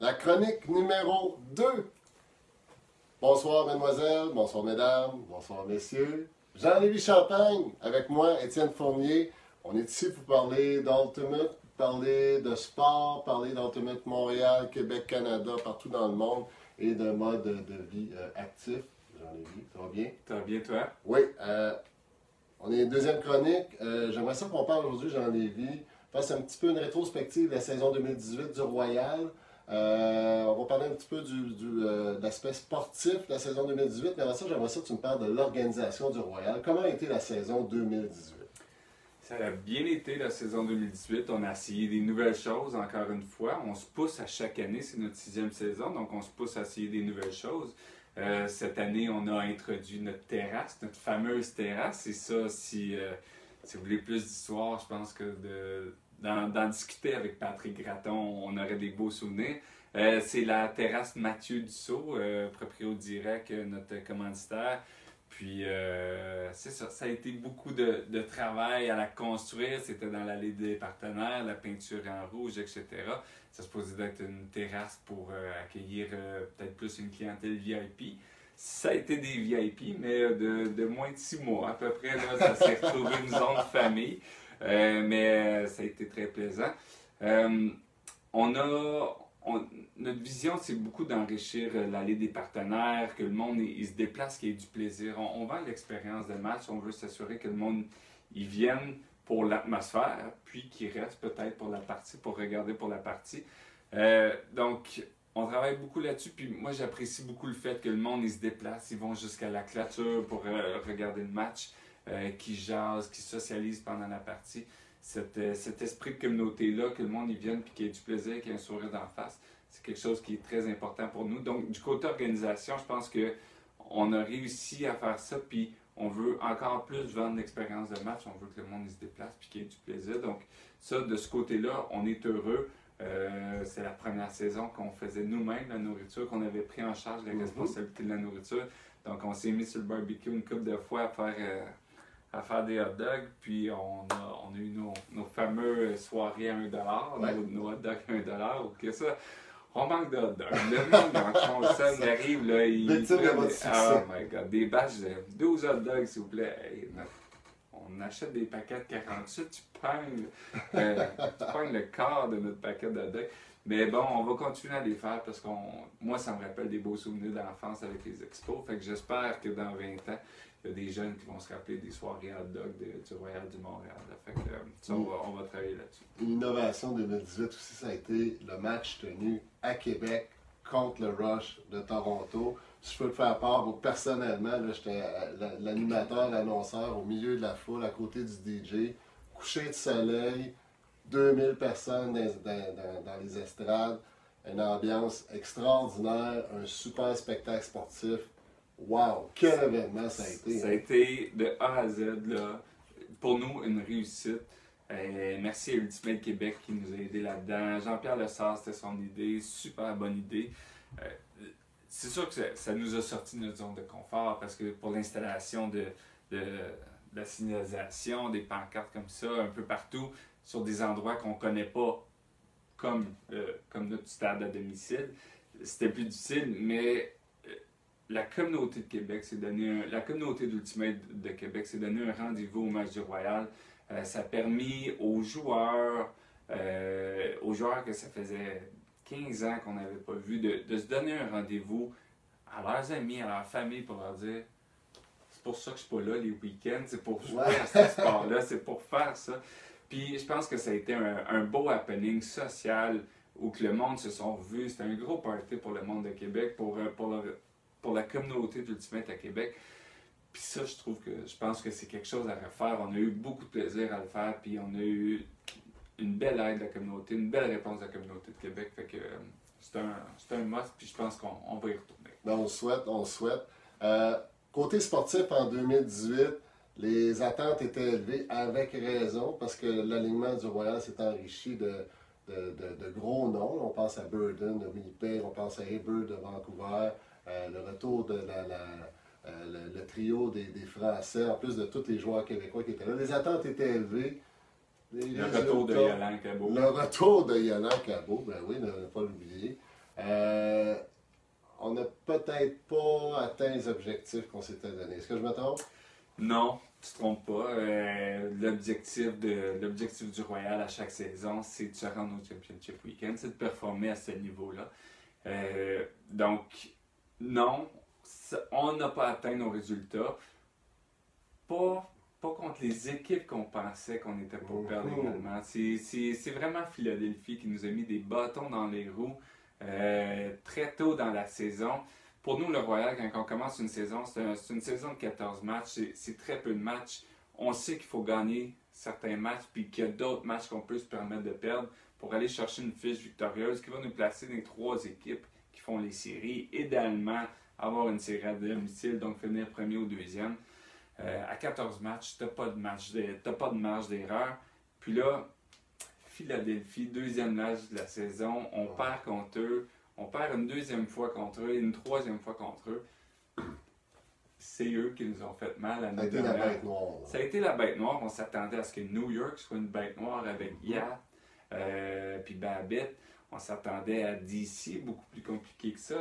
la chronique numéro 2. Bonsoir, mesdemoiselles, bonsoir, mesdames, bonsoir, messieurs. Jean-Lévis Champagne, avec moi, Étienne Fournier. On est ici pour parler d'Ultimate, parler de sport, parler d'Ultimate Montréal, Québec, Canada, partout dans le monde et de mode de vie euh, actif. Jean-Lévis, ça va bien? Ça va bien, toi? Oui. Euh, on est deuxième chronique. Euh, j'aimerais ça qu'on parle aujourd'hui, Jean-Lévis, fasse un petit peu une rétrospective de la saison 2018 du Royal. Euh, on va parler un petit peu du, de l'aspect sportif de la saison 2018, mais avant ça, j'aimerais ça que tu me parles de l'organisation du Royal. Comment a été la saison 2018? Ça a bien été la saison 2018. On a essayé des nouvelles choses, encore une fois. On se pousse à chaque année, c'est notre sixième saison, donc on se pousse à essayer des nouvelles choses. Euh, cette année, on a introduit notre terrasse, notre fameuse terrasse. Et ça, si, euh, si vous voulez plus d'histoire, je pense que d'en discuter avec Patrick Gratton, on aurait des beaux souvenirs. Euh, c'est la terrasse Mathieu Dussault, proprio direct, notre commanditaire. Puis, c'est ça, ça a été beaucoup de, travail à la construire. C'était dans l'allée des partenaires, la peinture en rouge, etc. Ça se posait d'être une terrasse pour euh, accueillir euh, peut-être plus une clientèle VIP. Ça a été des VIP, mais euh, de, moins de six mois à peu près. Ça s'est retrouvé une zone de famille. Mais ça a été très plaisant. on a, notre vision, c'est beaucoup d'enrichir l'allée des partenaires, que le monde il, se déplace, qu'il y ait du plaisir. On, vend l'expérience de match, on veut s'assurer que le monde il vienne pour l'atmosphère, puis qui reste peut-être pour la partie, pour regarder pour la partie. Euh, donc, on travaille beaucoup là-dessus, puis moi j'apprécie beaucoup le fait que le monde se déplace, ils vont jusqu'à la clôture pour euh, regarder le match, euh, qui jasent, qui socialisent pendant la partie. Cet, cet esprit de communauté-là, que le monde y vienne, puis qu'il y ait du plaisir, qu'il y ait un sourire d'en face, c'est quelque chose qui est très important pour nous. Donc, du côté organisation, je pense que on a réussi à faire ça, puis on veut encore plus vendre l'expérience de match, on veut que le monde se déplace et qu'il y ait du plaisir. Donc, ça, de ce côté-là, on est heureux. Euh, c'est la première saison qu'on faisait nous-mêmes la nourriture, qu'on avait pris en charge la mhm. responsabilité de la nourriture. Donc, on s'est mis sur le barbecue une couple de fois à faire, euh, à faire des hot dogs. Puis, on a, on a eu nos, nos fameuses soirées à 1$, nos, nos hot dogs à 1$. Ok, ça on manque de hot dogs. Le monde, quand on arrive, là, il. Oh my god, des batchs de 12 hot dogs, s'il vous plaît. on achète des paquets de 48, tu pognes, euh, tu le quart de notre paquet de hot dogs. Mais bon, on va continuer à les faire parce que moi, ça me rappelle des beaux souvenirs d'enfance avec les expos. Fait que j'espère que dans 20 ans, il y a des jeunes qui vont se rappeler des soirées hot dog du Royal du Montréal. Que, ça, on, va, travailler là-dessus. Une innovation 2018 aussi, ça a été le match tenu à Québec contre le Rush de Toronto. Si je peux te faire part, personnellement, j'étais euh, l'animateur, l'annonceur au milieu de la foule, à côté du DJ, coucher de soleil, 2000 personnes dans, les estrades, une ambiance extraordinaire, un super spectacle sportif. Wow! Quel événement ça a été! Ça a hein. été de A à Z, là, pour nous, une réussite. Euh, merci à Ultimate Québec qui nous a aidés là-dedans. Jean-Pierre Lessard, c'était son idée, super bonne idée. Euh, c'est sûr que ça, nous a sorti de notre zone de confort parce que pour l'installation de, la signalisation, des pancartes comme ça, un peu partout, sur des endroits qu'on ne connaît pas, euh, comme notre stade à domicile, c'était plus difficile, mais la communauté de Québec s'est donné la communauté d'Ultimate de Québec s'est donné un rendez-vous au match du Royal. Euh, ça a permis aux joueurs, euh, aux joueurs que ça faisait 15 ans qu'on n'avait pas vu, de, se donner un rendez-vous à leurs amis, à leur famille pour leur dire c'est pour ça que je suis pas là les week-ends, c'est pour jouer à ce sport-là, c'est pour faire ça. Puis je pense que ça a été un, beau happening social où que le monde se sont vus. C'était un gros party pour le monde de Québec, pour, euh, pour, pour la communauté d'Ultimate à Québec. Puis ça, je trouve que je pense que c'est quelque chose à refaire. On a eu beaucoup de plaisir à le faire, puis on a eu une belle aide de la communauté, une belle réponse de la communauté de Québec. Fait que euh, c'est un, un must, puis je pense qu'on va y retourner. Ben, on souhaite, on souhaite. Euh, côté sportif, en 2018, les attentes étaient élevées avec raison, parce que l'alignement du Royal s'est enrichi de, de, gros noms. On pense à Burden de Winnipeg, on pense à Eber de Vancouver, euh, le retour de la euh, le, trio des, Français, en plus de tous les joueurs québécois qui étaient là. Les attentes étaient élevées. le retour de Yolan Cabot. Le retour de Yolan Cabot, ben oui, ne pas l'oublier. peut-être pas atteint les objectifs qu'on s'était donnés. Est-ce que je me trompe? Non, tu te trompes pas. Euh, l'objectif de l'objectif du Royal à chaque saison, c'est de se rendre au Championship Weekend, c'est de performer à ce niveau-là. Euh, donc, non, on n'a pas atteint nos résultats. Pas, pas contre les équipes qu'on pensait qu'on était pour perdre également. C'est vraiment Philadelphie qui nous a mis des bâtons dans les roues euh, très tôt dans la saison. Pour nous, le Royal, quand on commence une saison, c'est une saison de 14 matchs, c'est très peu de matchs. On sait qu'il faut gagner certains matchs, puis qu'il y a d'autres matchs qu'on peut se permettre de perdre pour aller chercher une fiche victorieuse qui va nous placer dans les trois équipes qui font les séries. Idéalement, avoir une série à domicile, donc finir premier ou deuxième. Euh, à 14 matchs, tu n'as pas de marge d'erreur. Puis là, Philadelphie, deuxième match de la saison, on perd contre eux. On perd une deuxième fois contre eux une troisième fois contre eux. C'est eux qui nous ont fait mal à nous. Ça a été la bête noire. Ça a été la bête noire. On s'attendait à ce que New York soit une bête noire avec Yat euh, puis Babbitt. On s'attendait à DC, beaucoup plus compliqué que ça.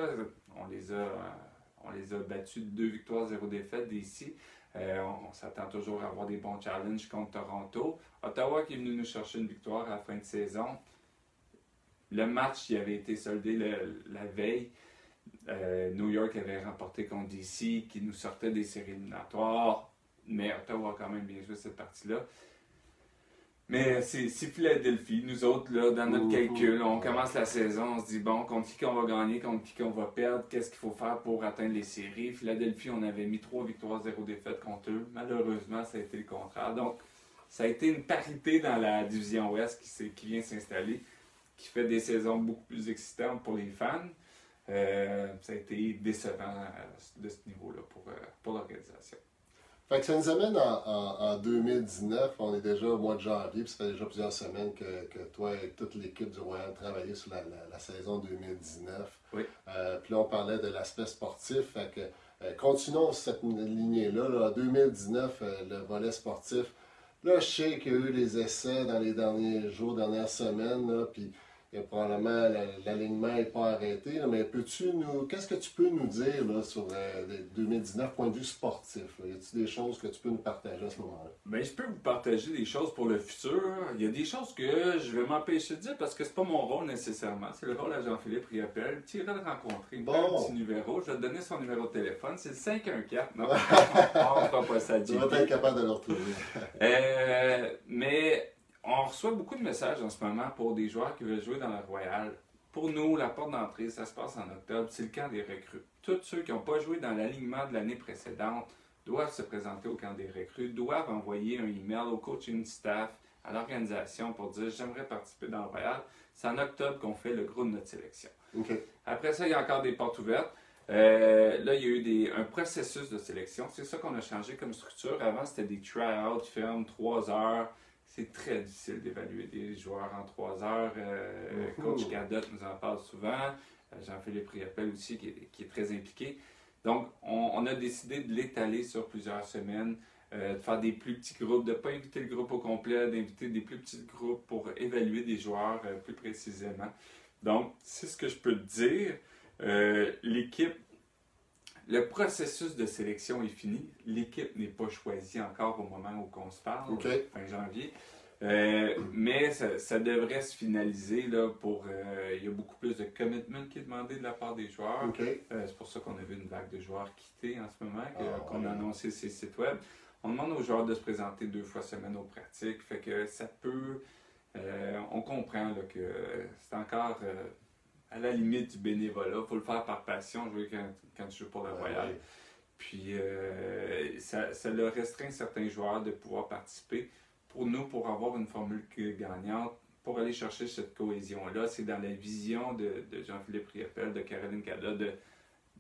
On les a, battus de deux victoires, zéro défaite DC. Euh, on, s'attend toujours à avoir des bons challenges contre Toronto. Ottawa qui est venu nous chercher une victoire à la fin de saison. Le match qui avait été soldé la veille, euh, New York avait remporté contre DC, qui nous sortait des séries éliminatoires, mais Ottawa a quand même bien joué cette partie-là. Mais c'est Philadelphie. Nous autres, là, dans notre calcul, on commence la saison, on se dit, bon, contre qui qu'on va gagner, contre qui qu'on va perdre, qu'est-ce qu'il faut faire pour atteindre les séries? Philadelphie, on avait mis 3 victoires, 0 défaites contre eux. Malheureusement, ça a été le contraire. Donc, ça a été une parité dans la division Ouest qui, qui vient s'installer qui fait des saisons beaucoup plus excitantes pour les fans. Euh, ça a été décevant euh, de ce niveau-là pour, euh, pour l'organisation. Fait que ça nous amène en, 2019, on est déjà au mois de janvier, puis ça fait déjà plusieurs semaines que, que toi et toute l'équipe du Royal travaillaient sur la, la, saison 2019. Oui. puis là, on parlait de l'aspect sportif. Fait que, continuons cette lignée-là. Là. En 2019, le volet sportif, là, je sais qu'il y a eu les essais dans les derniers jours, dernières semaines, là, puis probablement l'alignement n'est pas arrêté, mais peux-tu nous. Qu'est-ce que tu peux nous dire là, sur 2019 euh, point de vue sportif? Y a-t-il des choses que tu peux nous partager à ce moment-là? Bien, je peux vous partager des choses pour le futur. Il y a des choses que je vais m'empêcher de dire parce que c'est pas mon rôle nécessairement. C'est le rôle à Jean-Philippe Riopel. Tu iras le rencontrer. Bon. Un petit numéro. Je vais te donner son numéro de téléphone. C'est le 514. Non, on ne pas ça. Tu vas être capable de le retrouver. euh, mais on reçoit beaucoup de messages en ce moment pour des joueurs qui veulent jouer dans la Royale. Pour nous, la porte d'entrée, ça se passe en octobre, c'est le camp des recrues. Tous ceux qui n'ont pas joué dans l'alignement de l'année précédente doivent se présenter au camp des recrues, doivent envoyer un email au coaching staff, à l'organisation pour dire j'aimerais participer dans le Royal. C'est en octobre qu'on fait le gros de notre sélection. Après ça, il y a encore des portes ouvertes. Euh, là, il y a eu des, un processus de sélection. C'est ça qu'on a changé comme structure. Avant, c'était des try-outs fermes, trois heures c'est très difficile d'évaluer des joueurs en trois heures. Euh, Coach Cadotte nous en parle souvent. Euh, Jean-Philippe Riappel aussi, qui est, très impliqué. Donc, on, a décidé de l'étaler sur plusieurs semaines, euh, de faire des plus petits groupes, de ne pas inviter le groupe au complet, d'inviter des plus petits groupes pour évaluer des joueurs plus précisément. Donc, c'est ce que je peux te dire. L'équipe le processus de sélection est fini. L'équipe n'est pas choisie encore au moment où on se parle, fin janvier. Euh, mais ça, devrait se finaliser là, pour. Euh, il y a beaucoup plus de commitment qui est demandé de la part des joueurs. Euh, c'est pour ça qu'on a vu une vague de joueurs quitter en ce moment, ah, qu'on a annoncé ces sites web. On demande aux joueurs de se présenter deux fois semaine aux pratiques. Fait que ça peut. on comprend là, que c'est encore à la limite du bénévolat. Il faut le faire par passion, jouer quand, quand tu joues pour le Royal. Puis euh, ça, ça le restreint certains joueurs de pouvoir participer. Pour nous, pour avoir une formule gagnante, pour aller chercher cette cohésion-là, c'est dans la vision de, de Jean-Philippe Riopel, de Caroline Cada, de,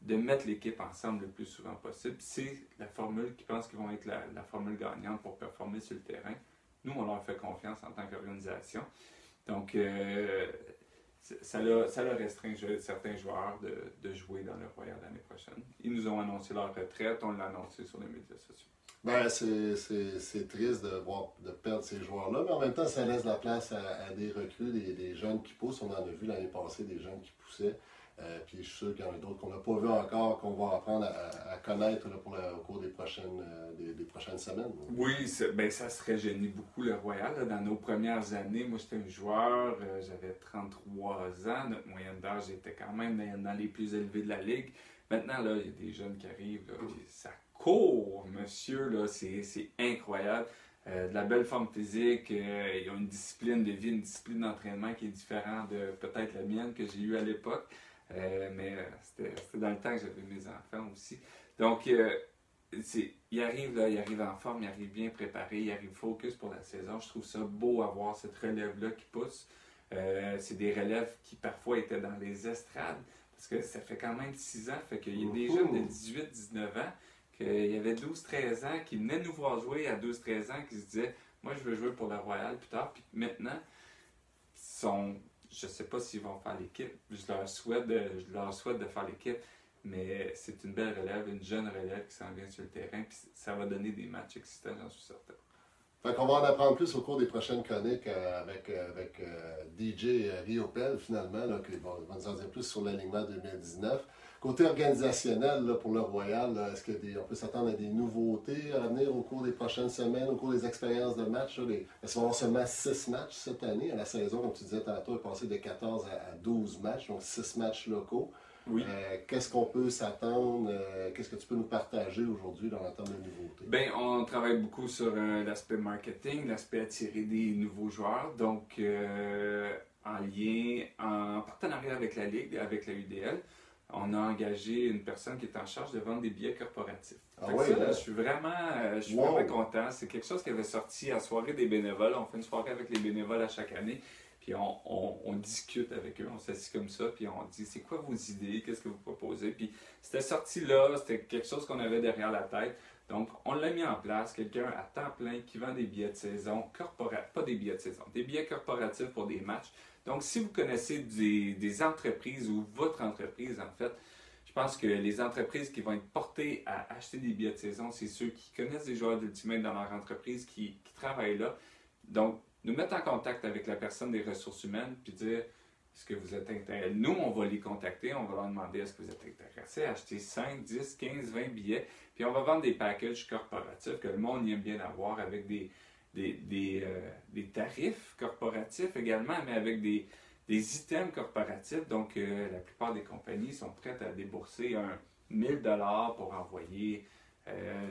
de mettre l'équipe ensemble le plus souvent possible. C'est la formule qui pense qu'ils vont être la, la, formule gagnante pour performer sur le terrain. Nous, on leur fait confiance en tant qu'organisation. Donc, euh, ça ça restreint certains joueurs de, jouer dans le Royal l'année prochaine. Ils nous ont annoncé leur retraite, on l'a annoncé sur les médias sociaux. Ben, c'est, triste de, voir, de perdre ces joueurs-là, mais en même temps, ça laisse la place à, des recrues, des, jeunes qui poussent. On en a vu l'année passée des jeunes qui poussaient. Euh, puis je suis sûr qu'il y en a d'autres qu'on n'a pas vu encore, qu'on va apprendre à, connaître pour au cours des prochaines, euh, des, prochaines semaines. Oui, ben, ça se régénit beaucoup le Royal. Dans nos premières années, moi j'étais un joueur, euh, j'avais 33 ans, notre moyenne d'âge était quand même dans, les plus élevés de la ligue. Maintenant, là, il y a des jeunes qui arrivent, là, ça court, monsieur, là, c'est incroyable. de la belle forme physique, ils ont une discipline de vie, une discipline d'entraînement qui est différente de peut-être la mienne que j'ai eue à l'époque. Euh, mais euh, c'était dans le temps que j'avais mes enfants aussi. Donc, euh, il arrive là, il arrive en forme, il arrive bien préparé, il arrive focus pour la saison. Je trouve ça beau avoir cette relève-là qui pousse. c'est des relèves qui parfois étaient dans les estrades, parce que ça fait quand même 6 ans, fait qu'il y a des jeunes de 18-19 ans, qu'il y avait 12-13 ans qui venaient nous voir jouer à 12-13 ans, qui se disaient Moi, je veux jouer pour la Royale plus tard, puis maintenant, sont je ne sais pas s'ils vont faire l'équipe. Je leur souhaite de, je leur souhaite de faire l'équipe. Mais c'est une belle relève, une jeune relève qui s'en vient sur le terrain. Puis ça va donner des matchs excitants, j'en suis certain. Fait qu'on va en apprendre plus au cours des prochaines chroniques euh, avec, euh, avec euh, DJ Riopel, finalement, là, qui va, nous en dire plus sur l'alignement 2019. Côté organisationnel pour le Royal, est-ce qu'on peut s'attendre à des nouveautés à venir au cours des prochaines semaines, au cours des expériences de match? Est-ce qu'on va avoir seulement 6 matchs cette année? À la saison, comme tu disais tantôt, est passé de 14 à 12 matchs, donc 6 matchs locaux. Oui. Euh, qu'est-ce qu'on peut s'attendre? Euh, qu'est-ce que tu peux nous partager aujourd'hui dans termes de nouveautés? Bien, on travaille beaucoup sur euh, l'aspect marketing, l'aspect attirer des nouveaux joueurs. Donc, en lien, en partenariat avec la Ligue, avec la UDL, on a engagé une personne qui est en charge de vendre des billets corporatifs. Ah ouais, je suis vraiment, je suis vraiment content. C'est quelque chose qui avait sorti à soirée des bénévoles. On fait une soirée avec les bénévoles à chaque année. Puis on, discute avec eux, on s'assit comme ça, puis on dit c'est quoi vos idées, qu'est-ce que vous proposez? Puis c'était sorti là, c'était quelque chose qu'on avait derrière la tête. Donc on l'a mis en place, quelqu'un à temps plein qui vend des billets de saison, corporatifs, pas des billets de saison, des billets corporatifs pour des matchs. Donc si vous connaissez des, entreprises ou votre entreprise en fait, je pense que les entreprises qui vont être portées à acheter des billets de saison, c'est ceux qui connaissent des joueurs d'Ultimate dans leur entreprise, qui, travaillent là. Donc, nous mettre en contact avec la personne des ressources humaines, puis dire est-ce que vous êtes intéressé Nous, on va les contacter, on va leur demander est-ce que vous êtes intéressé à acheter 5, 10, 15, 20 billets, puis on va vendre des packages corporatifs que le monde aime bien avoir avec des, des, euh, tarifs corporatifs également, mais avec des, items corporatifs. Donc, euh, la plupart des compagnies sont prêtes à débourser un 1000 pour envoyer euh,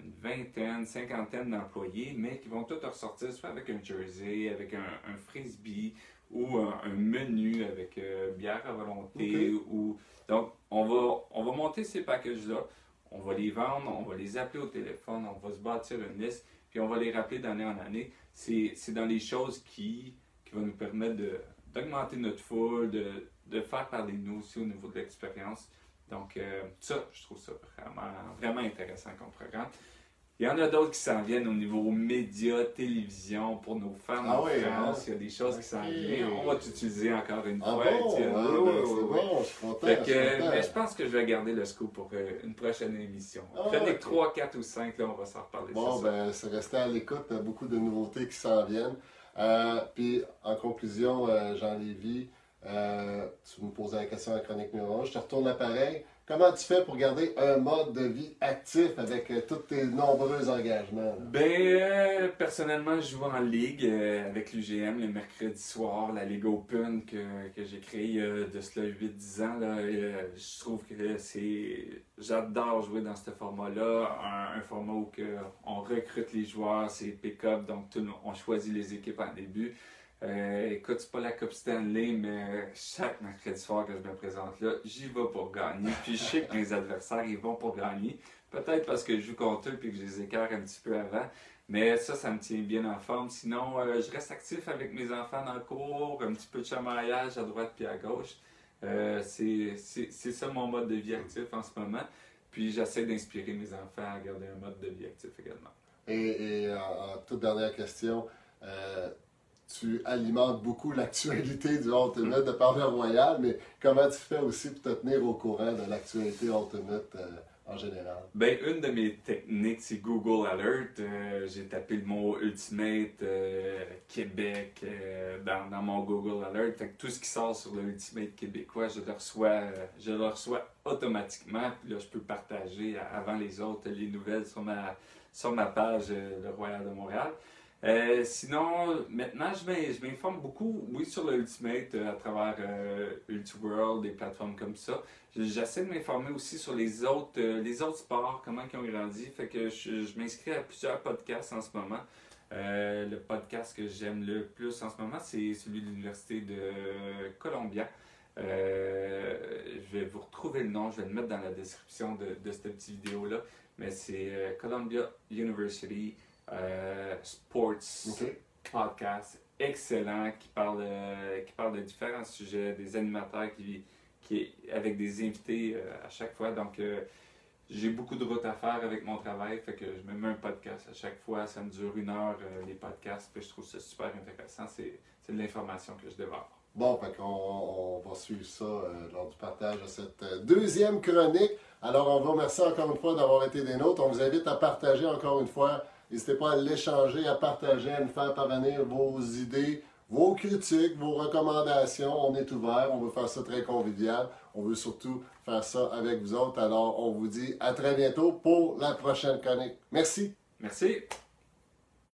une vingtaine, cinquantaine d'employés, mais qui vont tous ressortir soit avec un jersey, avec un, frisbee ou un, menu avec euh, bière à volonté. Ou... Donc, on va, on va monter ces packages-là, on va les vendre, on va les appeler au téléphone, on va se bâtir une liste, puis on va les rappeler d'année en année. C'est dans les choses qui, qui vont nous permettre d'augmenter notre foule, de, de faire parler de nous aussi au niveau de l'expérience. Donc, euh, ça, je trouve ça vraiment, vraiment intéressant comme programme. Il y en a d'autres qui s'en viennent au niveau médias, télévision, pour nos fans ah en France. Hein? Il y a des choses qui s'en viennent. On va t'utiliser encore une ah fois. Bon? Ah, oui, bon, je suis content. mais je pense que je vais garder le scoop pour euh, une prochaine émission. Ah, Prenez 3, 4 ou 5, là, on va s'en reparler. Bon, ben, c'est resté à l'écoute. Il y a beaucoup de nouveautés qui s'en viennent. Euh, puis, en conclusion, euh, Jean-Lévy, euh, tu me posais la question à la chronique numéro 1. Je te retourne l'appareil. Comment tu fais pour garder un mode de vie actif avec euh, tous tes nombreux engagements? Ben, euh, personnellement, je joue en ligue euh, avec l'UGM le mercredi soir, la Ligue Open que, j'ai créée de cela 8-10 ans. Là, je trouve que c'est. J'adore jouer dans ce format-là. Un, format où on recrute les joueurs, c'est pick-up, donc on choisit les équipes en début. Euh, écoute, c'est pas la Coupe Stanley, mais chaque mercredi soir que je me présente là, j'y vais pour gagner. Puis je sais que mes adversaires, ils vont pour gagner. Peut-être parce que je joue contre eux et que je les écarte un petit peu avant. Mais ça, ça me tient bien en forme. Sinon, euh, je reste actif avec mes enfants dans le cours, un petit peu de chamaillage à droite puis à gauche. Euh, c'est ça mon mode de vie actif en ce moment. Puis j'essaie d'inspirer mes enfants à garder un mode de vie actif également. Et, en, toute dernière question, tu alimentes beaucoup l'actualité du Ultimate de par le Royal, mais comment tu fais aussi pour te tenir au courant de l'actualité Ultimate euh, en général? Ben, une de mes techniques, c'est Google Alert. Euh, j'ai tapé le mot Ultimate euh, Québec dans, dans, mon Google Alert. Fait que tout ce qui sort sur le Ultimate québécois, je le reçois, je le reçois automatiquement. Puis là, je peux partager avant les autres les nouvelles sur ma, sur ma page Le Royal de Montréal. Euh, sinon, maintenant, je m'informe beaucoup, oui, sur le Ultimate à travers euh, Ultiworld, des plateformes comme ça. J'essaie de m'informer aussi sur les autres, euh, les autres sports, comment ils ont grandi. Fait que je, m'inscris à plusieurs podcasts en ce moment. le podcast que j'aime le plus en ce moment, c'est celui de l'Université de Columbia. je vais vous retrouver le nom, je vais le mettre dans la description de, de cette petite vidéo-là. Mais c'est Columbia University. Euh, sports podcast excellent qui parle, qui parle de différents sujets, des animateurs qui, qui avec des invités euh, à chaque fois. Donc, euh, j'ai beaucoup de route à faire avec mon travail, fait que je me mets un podcast à chaque fois. Ça me dure une heure, les podcasts, puis je trouve ça super intéressant. C'est, de l'information que je dévore. Bon, fait qu'on on va suivre ça lors du partage de cette deuxième chronique. Alors, on vous remercie encore une fois d'avoir été des nôtres. On vous invite à partager encore une fois N'hésitez pas à l'échanger, à partager, à nous faire parvenir vos idées, vos critiques, vos recommandations. On est ouvert, on veut faire ça très convivial. On veut surtout faire ça avec vous autres. Alors, on vous dit à très bientôt pour la prochaine chronique. Merci. Merci.